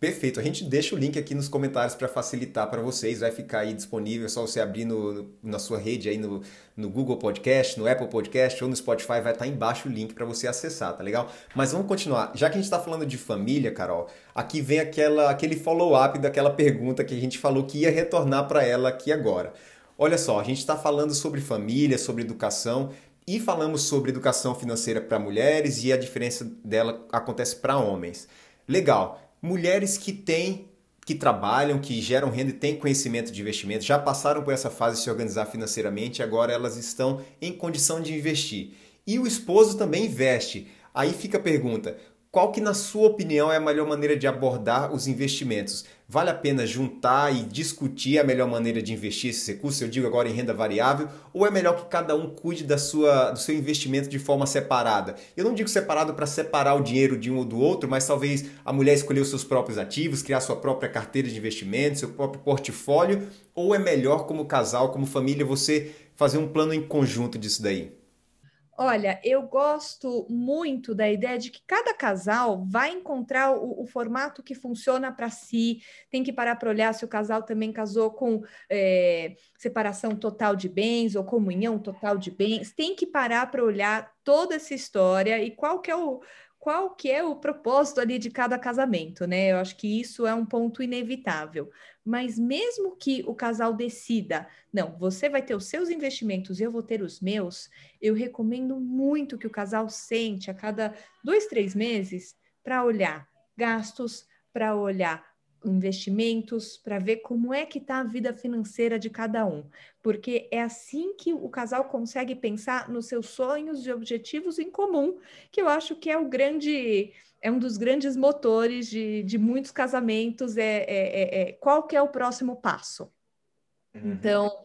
Speaker 1: Perfeito. A gente deixa o link aqui nos comentários para facilitar para vocês. Vai ficar aí disponível, é só você abrir no, na sua rede aí no, no Google Podcast, no Apple Podcast ou no Spotify, vai estar tá embaixo o link para você acessar, tá legal? Mas vamos continuar. Já que a gente está falando de família, Carol, aqui vem aquela, aquele follow-up daquela pergunta que a gente falou que ia retornar para ela aqui agora. Olha só, a gente está falando sobre família, sobre educação e falamos sobre educação financeira para mulheres e a diferença dela acontece para homens. Legal mulheres que têm que trabalham, que geram renda e têm conhecimento de investimento, já passaram por essa fase de se organizar financeiramente, agora elas estão em condição de investir. E o esposo também investe. Aí fica a pergunta: qual que, na sua opinião, é a melhor maneira de abordar os investimentos? Vale a pena juntar e discutir a melhor maneira de investir esses recursos? Eu digo agora em renda variável, ou é melhor que cada um cuide da sua, do seu investimento de forma separada? Eu não digo separado para separar o dinheiro de um ou do outro, mas talvez a mulher escolher os seus próprios ativos, criar sua própria carteira de investimento, seu próprio portfólio, ou é melhor como casal, como família, você fazer um plano em conjunto disso daí?
Speaker 2: Olha, eu gosto muito da ideia de que cada casal vai encontrar o, o formato que funciona para si. Tem que parar para olhar se o casal também casou com é, separação total de bens ou comunhão total de bens. Tem que parar para olhar toda essa história e qual que é o qual que é o propósito ali de cada casamento, né? Eu acho que isso é um ponto inevitável. Mas mesmo que o casal decida, não, você vai ter os seus investimentos e eu vou ter os meus, eu recomendo muito que o casal sente a cada dois, três meses para olhar gastos, para olhar investimentos para ver como é que está a vida financeira de cada um, porque é assim que o casal consegue pensar nos seus sonhos e objetivos em comum, que eu acho que é o grande, é um dos grandes motores de, de muitos casamentos, é, é, é, é qual que é o próximo passo. Uhum. Então,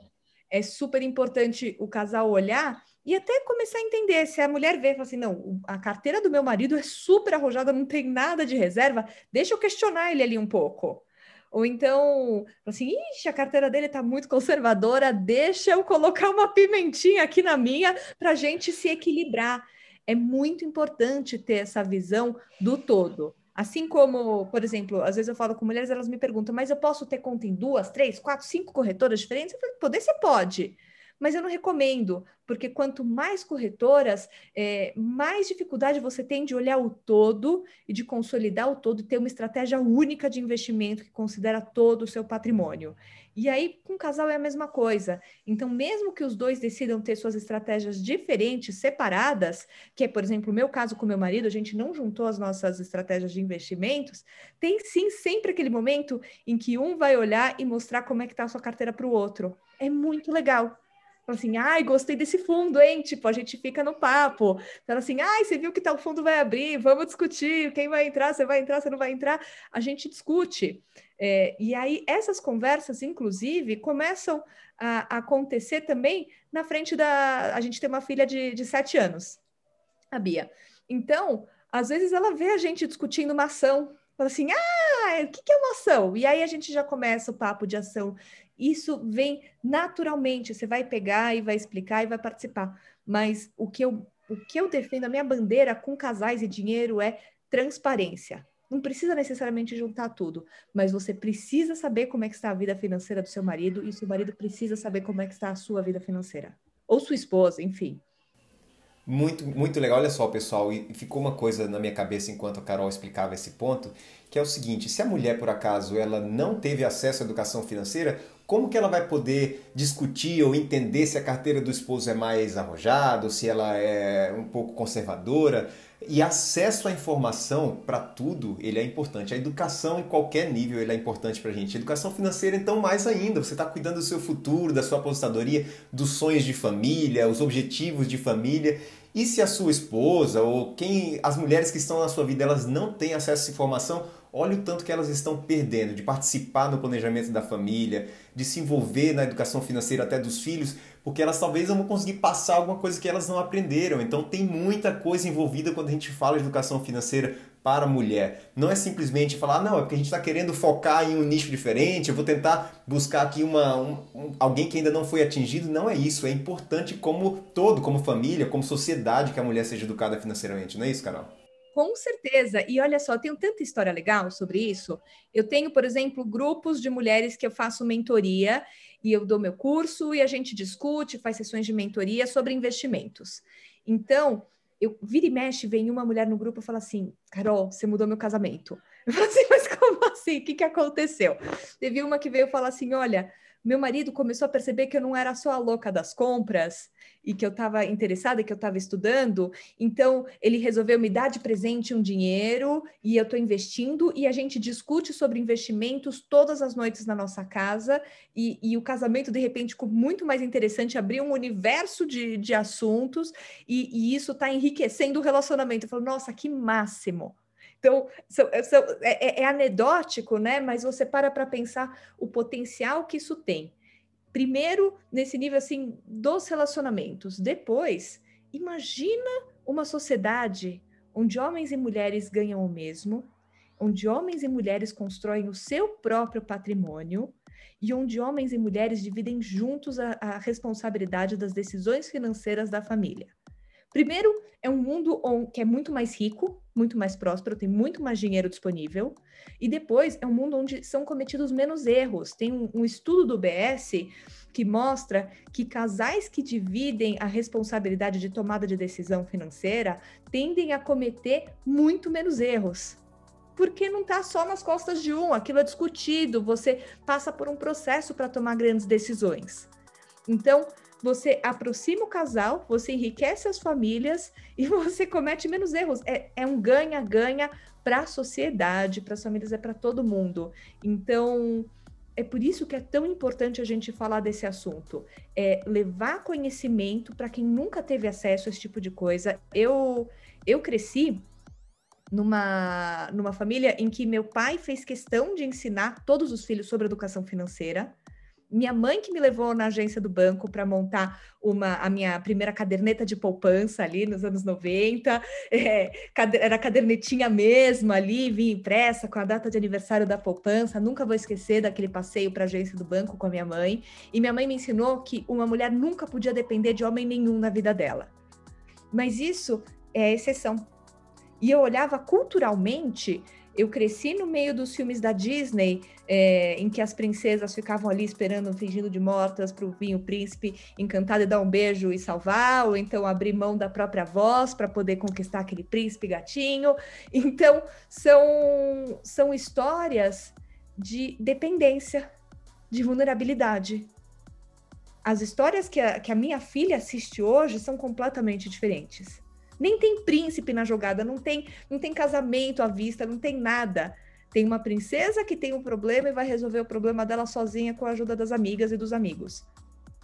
Speaker 2: é super importante o casal olhar e até começar a entender, se a mulher vê, fala assim, não, a carteira do meu marido é super arrojada, não tem nada de reserva, deixa eu questionar ele ali um pouco. Ou então, assim, ixi, a carteira dele está muito conservadora, deixa eu colocar uma pimentinha aqui na minha para gente se equilibrar. É muito importante ter essa visão do todo. Assim como, por exemplo, às vezes eu falo com mulheres, elas me perguntam, mas eu posso ter conta em duas, três, quatro, cinco corretoras diferentes? Eu falo, poder você pode mas eu não recomendo, porque quanto mais corretoras, é, mais dificuldade você tem de olhar o todo e de consolidar o todo e ter uma estratégia única de investimento que considera todo o seu patrimônio. E aí, com o casal é a mesma coisa. Então, mesmo que os dois decidam ter suas estratégias diferentes, separadas, que é, por exemplo, o meu caso com meu marido, a gente não juntou as nossas estratégias de investimentos, tem sim sempre aquele momento em que um vai olhar e mostrar como é que está a sua carteira para o outro. É muito legal. Fala assim, ai, gostei desse fundo, hein? Tipo, a gente fica no papo. Fala assim, ai, você viu que tal fundo vai abrir? Vamos discutir. Quem vai entrar? Você vai entrar? Você não vai entrar? A gente discute. É, e aí, essas conversas, inclusive, começam a, acontecer também na frente da. A gente tem uma filha de, de sete anos, a Bia. Então, às vezes ela vê a gente discutindo uma ação. Fala assim, ah, o que é uma ação? E aí a gente já começa o papo de ação isso vem naturalmente, você vai pegar e vai explicar e vai participar. Mas o que eu, o que eu defendo, a minha bandeira com casais e dinheiro é transparência. Não precisa necessariamente juntar tudo, mas você precisa saber como é que está a vida financeira do seu marido e seu marido precisa saber como é que está a sua vida financeira. Ou sua esposa, enfim.
Speaker 1: Muito, muito legal. Olha só, pessoal, e ficou uma coisa na minha cabeça enquanto a Carol explicava esse ponto, que é o seguinte: se a mulher, por acaso, ela não teve acesso à educação financeira, como que ela vai poder discutir ou entender se a carteira do esposo é mais arrojada, se ela é um pouco conservadora? E acesso à informação para tudo, ele é importante. A educação em qualquer nível, ele é importante para a gente. Educação financeira, então, mais ainda. Você está cuidando do seu futuro, da sua aposentadoria, dos sonhos de família, os objetivos de família. E se a sua esposa ou quem as mulheres que estão na sua vida, elas não têm acesso a essa informação, olha o tanto que elas estão perdendo de participar no planejamento da família, de se envolver na educação financeira até dos filhos, porque elas talvez não vão conseguir passar alguma coisa que elas não aprenderam. Então tem muita coisa envolvida quando a gente fala de educação financeira para a mulher. Não é simplesmente falar, ah, não, é porque a gente está querendo focar em um nicho diferente, eu vou tentar buscar aqui uma, um, um, alguém que ainda não foi atingido. Não é isso. É importante como todo, como família, como sociedade, que a mulher seja educada financeiramente. Não é isso, Carol?
Speaker 2: Com certeza. E olha só, eu tenho tanta história legal sobre isso. Eu tenho, por exemplo, grupos de mulheres que eu faço mentoria e eu dou meu curso e a gente discute, faz sessões de mentoria sobre investimentos. Então, eu vira e mexe, vem uma mulher no grupo e fala assim: Carol, você mudou meu casamento. (laughs) Eu falo assim, mas como assim? O que, que aconteceu? Teve uma que veio falar assim: olha, meu marido começou a perceber que eu não era só a louca das compras e que eu estava interessada, que eu estava estudando. Então, ele resolveu me dar de presente um dinheiro e eu estou investindo. E a gente discute sobre investimentos todas as noites na nossa casa. E, e o casamento, de repente, ficou muito mais interessante, abriu um universo de, de assuntos. E, e isso está enriquecendo o relacionamento. Eu falo, nossa, que máximo! Então, são, são, é, é, é anedótico, né? Mas você para para pensar o potencial que isso tem. Primeiro, nesse nível assim dos relacionamentos. Depois, imagina uma sociedade onde homens e mulheres ganham o mesmo, onde homens e mulheres constroem o seu próprio patrimônio e onde homens e mulheres dividem juntos a, a responsabilidade das decisões financeiras da família. Primeiro, é um mundo que é muito mais rico, muito mais próspero, tem muito mais dinheiro disponível. E depois, é um mundo onde são cometidos menos erros. Tem um, um estudo do BS que mostra que casais que dividem a responsabilidade de tomada de decisão financeira tendem a cometer muito menos erros porque não está só nas costas de um, aquilo é discutido, você passa por um processo para tomar grandes decisões. Então, você aproxima o casal, você enriquece as famílias (laughs) e você comete menos erros. É, é um ganha-ganha para a sociedade, para as famílias, é para todo mundo. Então, é por isso que é tão importante a gente falar desse assunto. É levar conhecimento para quem nunca teve acesso a esse tipo de coisa. Eu, eu cresci numa, numa família em que meu pai fez questão de ensinar todos os filhos sobre educação financeira minha mãe que me levou na agência do banco para montar uma a minha primeira caderneta de poupança ali nos anos 90. É, era cadernetinha mesmo ali, vinha impressa com a data de aniversário da poupança. Nunca vou esquecer daquele passeio para a agência do banco com a minha mãe. E minha mãe me ensinou que uma mulher nunca podia depender de homem nenhum na vida dela. Mas isso é exceção. E eu olhava culturalmente eu cresci no meio dos filmes da Disney, é, em que as princesas ficavam ali esperando, fingindo de mortas, para o vinho príncipe encantado e dar um beijo e salvar, ou então abrir mão da própria voz para poder conquistar aquele príncipe gatinho. Então, são, são histórias de dependência, de vulnerabilidade. As histórias que a, que a minha filha assiste hoje são completamente diferentes. Nem tem príncipe na jogada, não tem, não tem casamento à vista, não tem nada. Tem uma princesa que tem um problema e vai resolver o problema dela sozinha com a ajuda das amigas e dos amigos.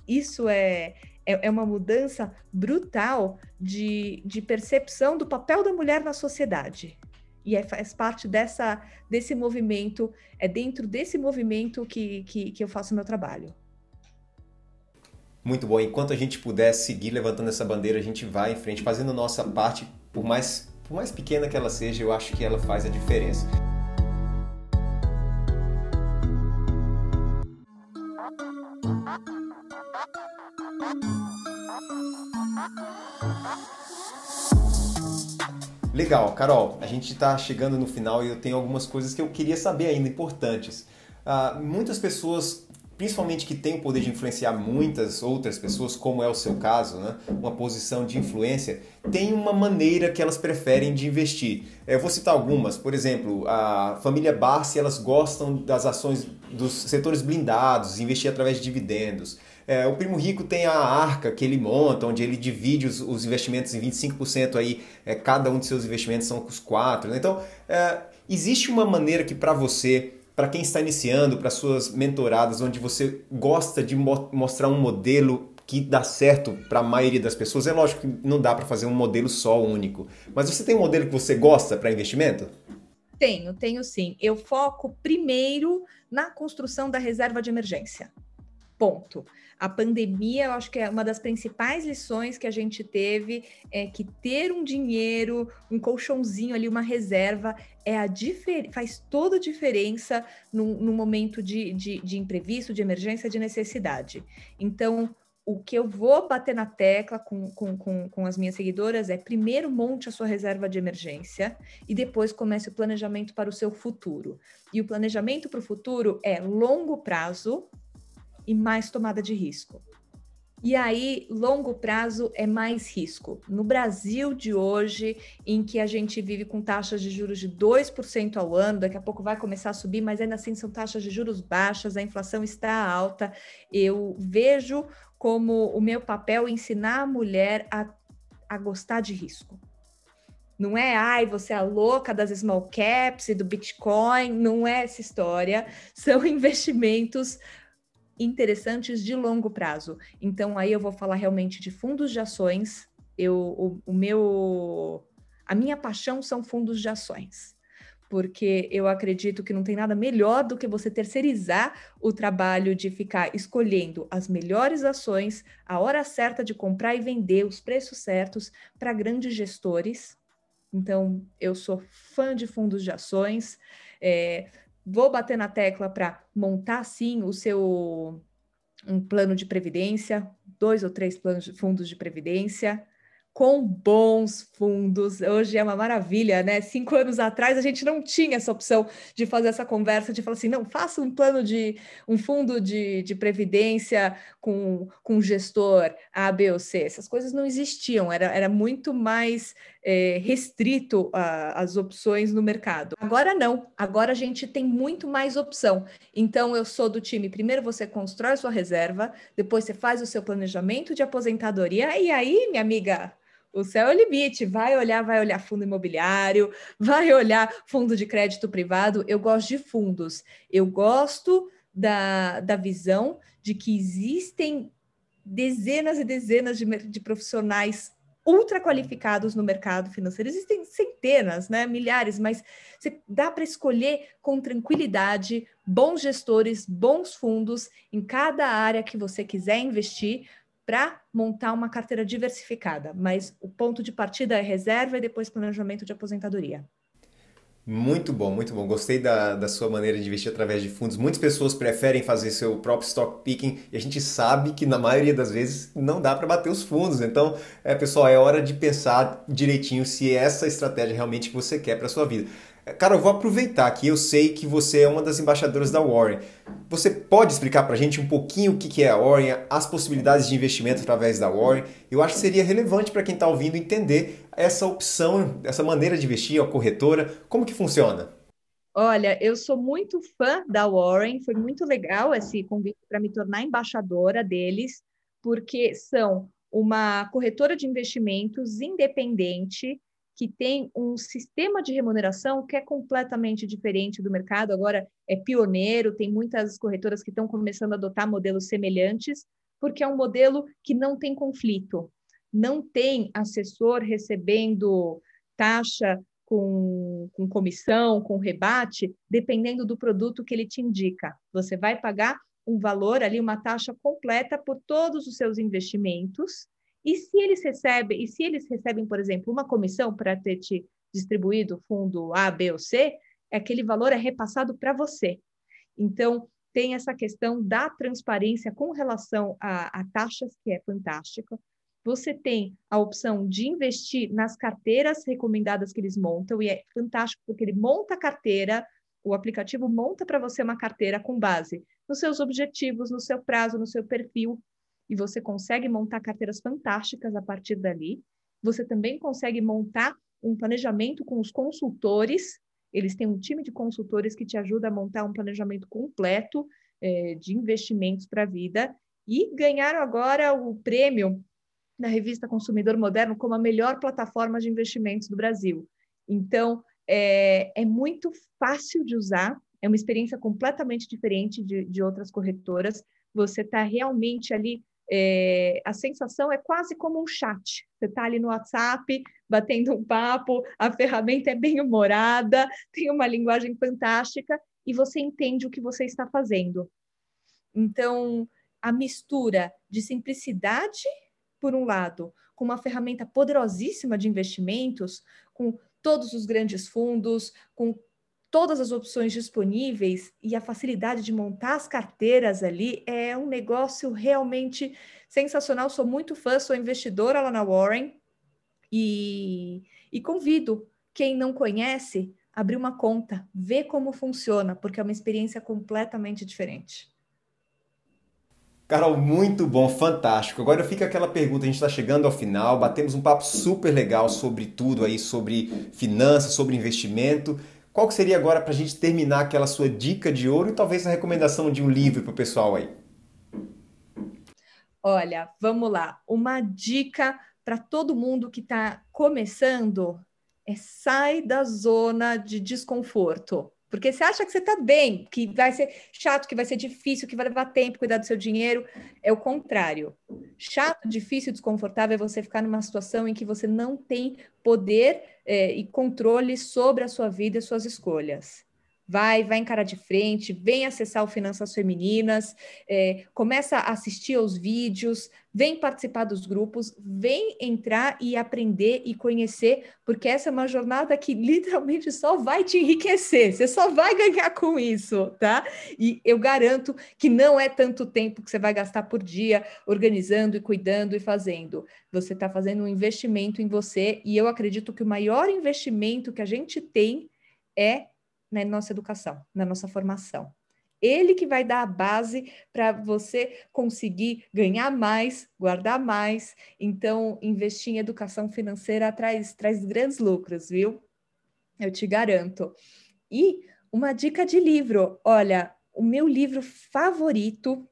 Speaker 2: Isso é, é, é uma mudança brutal de, de percepção do papel da mulher na sociedade e é, faz parte dessa, desse movimento, é dentro desse movimento que, que, que eu faço meu trabalho.
Speaker 1: Muito bom. Enquanto a gente puder seguir levantando essa bandeira, a gente vai em frente, fazendo nossa parte, por mais, por mais pequena que ela seja, eu acho que ela faz a diferença. Legal, Carol, a gente está chegando no final e eu tenho algumas coisas que eu queria saber ainda importantes. Uh, muitas pessoas principalmente que tem o poder de influenciar muitas outras pessoas, como é o seu caso, né? uma posição de influência, tem uma maneira que elas preferem de investir. Eu vou citar algumas, por exemplo, a família Barsi, elas gostam das ações dos setores blindados, investir através de dividendos. É, o Primo Rico tem a arca que ele monta, onde ele divide os, os investimentos em 25% aí, é, cada um de seus investimentos são os quatro. Né? Então, é, existe uma maneira que para você para quem está iniciando, para suas mentoradas, onde você gosta de mo mostrar um modelo que dá certo para a maioria das pessoas? É lógico que não dá para fazer um modelo só único, mas você tem um modelo que você gosta para investimento?
Speaker 2: Tenho, tenho sim. Eu foco primeiro na construção da reserva de emergência. Ponto. A pandemia, eu acho que é uma das principais lições que a gente teve é que ter um dinheiro, um colchãozinho ali, uma reserva, é a faz toda a diferença no, momento de, de, de imprevisto, de emergência, de necessidade. Então, o que eu vou bater na tecla com, com, com, com, as minhas seguidoras é primeiro monte a sua reserva de emergência e depois comece o planejamento para o seu futuro. E o planejamento para o futuro é longo prazo e mais tomada de risco. E aí, longo prazo é mais risco. No Brasil de hoje, em que a gente vive com taxas de juros de 2% ao ano, daqui a pouco vai começar a subir, mas ainda assim são taxas de juros baixas, a inflação está alta. Eu vejo como o meu papel ensinar a mulher a, a gostar de risco. Não é, ai, você é a louca das small caps e do Bitcoin, não é essa história. São (laughs) investimentos interessantes de longo prazo. Então, aí eu vou falar realmente de fundos de ações. Eu, o, o meu, a minha paixão são fundos de ações porque eu acredito que não tem nada melhor do que você terceirizar o trabalho de ficar escolhendo as melhores ações, a hora certa de comprar e vender, os preços certos para grandes gestores. Então, eu sou fã de fundos de ações. É, vou bater na tecla para montar sim o seu um plano de previdência, dois ou três planos de fundos de previdência com bons fundos. Hoje é uma maravilha, né? Cinco anos atrás a gente não tinha essa opção de fazer essa conversa, de falar assim, não, faça um plano de um fundo de, de previdência com, com gestor A, B ou C. Essas coisas não existiam, era, era muito mais é, restrito as opções no mercado. Agora não, agora a gente tem muito mais opção. Então eu sou do time, primeiro você constrói sua reserva, depois você faz o seu planejamento de aposentadoria, e aí, minha amiga, o céu é o limite. Vai olhar, vai olhar fundo imobiliário, vai olhar fundo de crédito privado. Eu gosto de fundos. Eu gosto da, da visão de que existem dezenas e dezenas de, de profissionais ultra qualificados no mercado financeiro. Existem centenas, né, milhares, mas você dá para escolher com tranquilidade bons gestores, bons fundos em cada área que você quiser investir para montar uma carteira diversificada, mas o ponto de partida é reserva e depois planejamento de aposentadoria.
Speaker 1: Muito bom, muito bom. Gostei da, da sua maneira de investir através de fundos. Muitas pessoas preferem fazer seu próprio stock picking e a gente sabe que na maioria das vezes não dá para bater os fundos. Então, é, pessoal, é hora de pensar direitinho se é essa estratégia realmente que você quer para sua vida. Cara, eu vou aproveitar que eu sei que você é uma das embaixadoras da Warren. Você pode explicar para a gente um pouquinho o que é a Warren, as possibilidades de investimento através da Warren? Eu acho que seria relevante para quem está ouvindo entender essa opção, essa maneira de investir, a corretora, como que funciona?
Speaker 2: Olha, eu sou muito fã da Warren, foi muito legal esse convite para me tornar embaixadora deles, porque são uma corretora de investimentos independente que tem um sistema de remuneração que é completamente diferente do mercado, agora é pioneiro, tem muitas corretoras que estão começando a adotar modelos semelhantes, porque é um modelo que não tem conflito, não tem assessor recebendo taxa com, com comissão, com rebate, dependendo do produto que ele te indica. Você vai pagar um valor ali, uma taxa completa por todos os seus investimentos, e se eles recebem, e se eles recebem, por exemplo, uma comissão para ter te distribuído fundo A, B ou C, aquele valor é repassado para você. Então, tem essa questão da transparência com relação a, a taxas, que é fantástica. Você tem a opção de investir nas carteiras recomendadas que eles montam, e é fantástico porque ele monta a carteira, o aplicativo monta para você uma carteira com base nos seus objetivos, no seu prazo, no seu perfil, e você consegue montar carteiras fantásticas a partir dali. Você também consegue montar um planejamento com os consultores. Eles têm um time de consultores que te ajuda a montar um planejamento completo é, de investimentos para a vida. E ganharam agora o prêmio da revista Consumidor Moderno como a melhor plataforma de investimentos do Brasil. Então, é, é muito fácil de usar, é uma experiência completamente diferente de, de outras corretoras. Você está realmente ali é, a sensação é quase como um chat. Você está ali no WhatsApp, batendo um papo, a ferramenta é bem humorada, tem uma linguagem fantástica e você entende o que você está fazendo. Então, a mistura de simplicidade, por um lado, com uma ferramenta poderosíssima de investimentos, com todos os grandes fundos, com todas as opções disponíveis e a facilidade de montar as carteiras ali é um negócio realmente sensacional. Sou muito fã, sou investidora lá na Warren e, e convido quem não conhece abrir uma conta, ver como funciona, porque é uma experiência completamente diferente.
Speaker 1: Carol, muito bom, fantástico. Agora fica aquela pergunta, a gente está chegando ao final, batemos um papo super legal sobre tudo aí, sobre finanças, sobre investimento. Qual que seria agora para a gente terminar aquela sua dica de ouro e talvez a recomendação de um livro para o pessoal aí?
Speaker 2: Olha, vamos lá. Uma dica para todo mundo que está começando é sai da zona de desconforto. Porque você acha que você está bem, que vai ser chato, que vai ser difícil, que vai levar tempo cuidar do seu dinheiro. É o contrário. Chato, difícil, desconfortável é você ficar numa situação em que você não tem poder é, e controle sobre a sua vida e suas escolhas vai, vai encarar de frente, vem acessar o Finanças Femininas, é, começa a assistir aos vídeos, vem participar dos grupos, vem entrar e aprender e conhecer, porque essa é uma jornada que (laughs) literalmente só vai te enriquecer, você só vai ganhar com isso, tá? E eu garanto que não é tanto tempo que você vai gastar por dia organizando e cuidando e fazendo. Você está fazendo um investimento em você, e eu acredito que o maior investimento que a gente tem é na nossa educação, na nossa formação. Ele que vai dar a base para você conseguir ganhar mais, guardar mais. Então, investir em educação financeira traz, traz grandes lucros, viu? Eu te garanto. E uma dica de livro: olha, o meu livro favorito,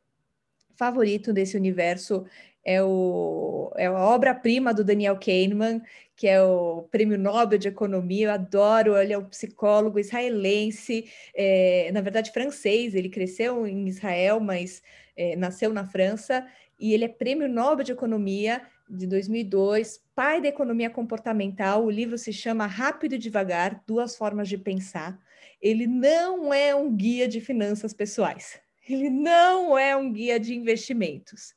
Speaker 2: favorito desse universo é, o, é a obra-prima do Daniel Kahneman, que é o Prêmio Nobel de Economia. Eu adoro, ele é um psicólogo israelense, é, na verdade francês, ele cresceu em Israel, mas é, nasceu na França, e ele é Prêmio Nobel de Economia de 2002, pai da economia comportamental. O livro se chama Rápido e Devagar: Duas Formas de Pensar. Ele não é um guia de finanças pessoais. Ele não é um guia de investimentos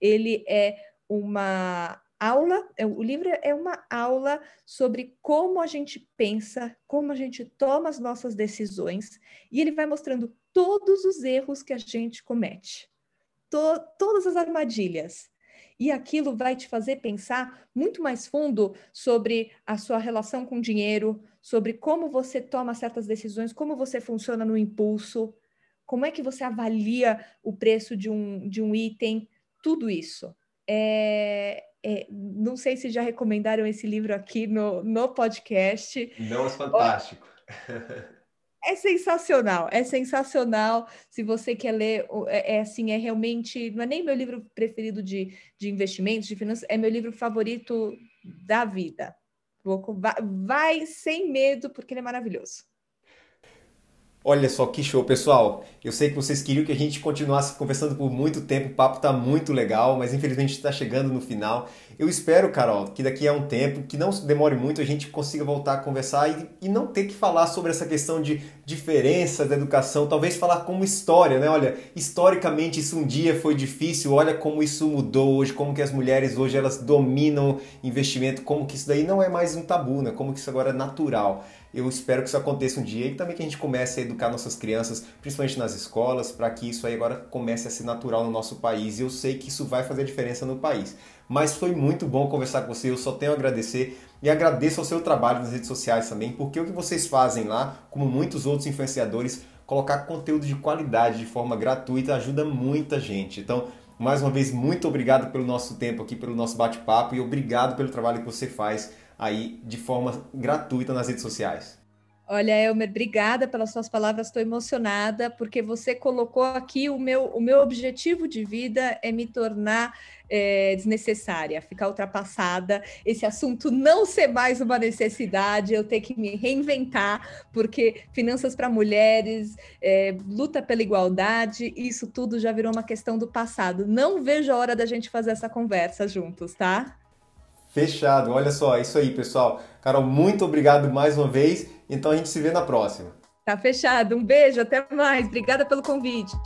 Speaker 2: ele é uma aula, é, o livro é uma aula sobre como a gente pensa, como a gente toma as nossas decisões, e ele vai mostrando todos os erros que a gente comete, to, todas as armadilhas. E aquilo vai te fazer pensar muito mais fundo sobre a sua relação com o dinheiro, sobre como você toma certas decisões, como você funciona no impulso, como é que você avalia o preço de um, de um item, tudo isso. É, é, não sei se já recomendaram esse livro aqui no, no podcast.
Speaker 1: Não, é fantástico. (laughs)
Speaker 2: É sensacional, é sensacional. Se você quer ler, é, é, assim, é realmente, não é nem meu livro preferido de, de investimentos, de finanças, é meu livro favorito da vida. Vai, vai sem medo, porque ele é maravilhoso.
Speaker 1: Olha só que show, pessoal. Eu sei que vocês queriam que a gente continuasse conversando por muito tempo, o papo tá muito legal, mas infelizmente está chegando no final. Eu espero, Carol, que daqui a um tempo, que não demore muito, a gente consiga voltar a conversar e, e não ter que falar sobre essa questão de diferença da educação, talvez falar como história, né? Olha, historicamente isso um dia foi difícil, olha como isso mudou hoje, como que as mulheres hoje elas dominam investimento, como que isso daí não é mais um tabu, né? Como que isso agora é natural. Eu espero que isso aconteça um dia e também que a gente comece a educar nossas crianças, principalmente nas escolas, para que isso aí agora comece a ser natural no nosso país. E eu sei que isso vai fazer diferença no país. Mas foi muito bom conversar com você, eu só tenho a agradecer e agradeço ao seu trabalho nas redes sociais também, porque o que vocês fazem lá, como muitos outros influenciadores, colocar conteúdo de qualidade de forma gratuita ajuda muita gente. Então, mais uma vez, muito obrigado pelo nosso tempo aqui, pelo nosso bate-papo e obrigado pelo trabalho que você faz aí de forma gratuita nas redes sociais.
Speaker 2: Olha, Elmer, obrigada pelas suas palavras, estou emocionada, porque você colocou aqui o meu, o meu objetivo de vida é me tornar é, desnecessária, ficar ultrapassada, esse assunto não ser mais uma necessidade, eu ter que me reinventar, porque finanças para mulheres, é, luta pela igualdade, isso tudo já virou uma questão do passado. Não vejo a hora da gente fazer essa conversa juntos, tá?
Speaker 1: Fechado. Olha só, é isso aí, pessoal. Carol, muito obrigado mais uma vez. Então a gente se vê na próxima.
Speaker 2: Tá fechado. Um beijo, até mais. Obrigada pelo convite.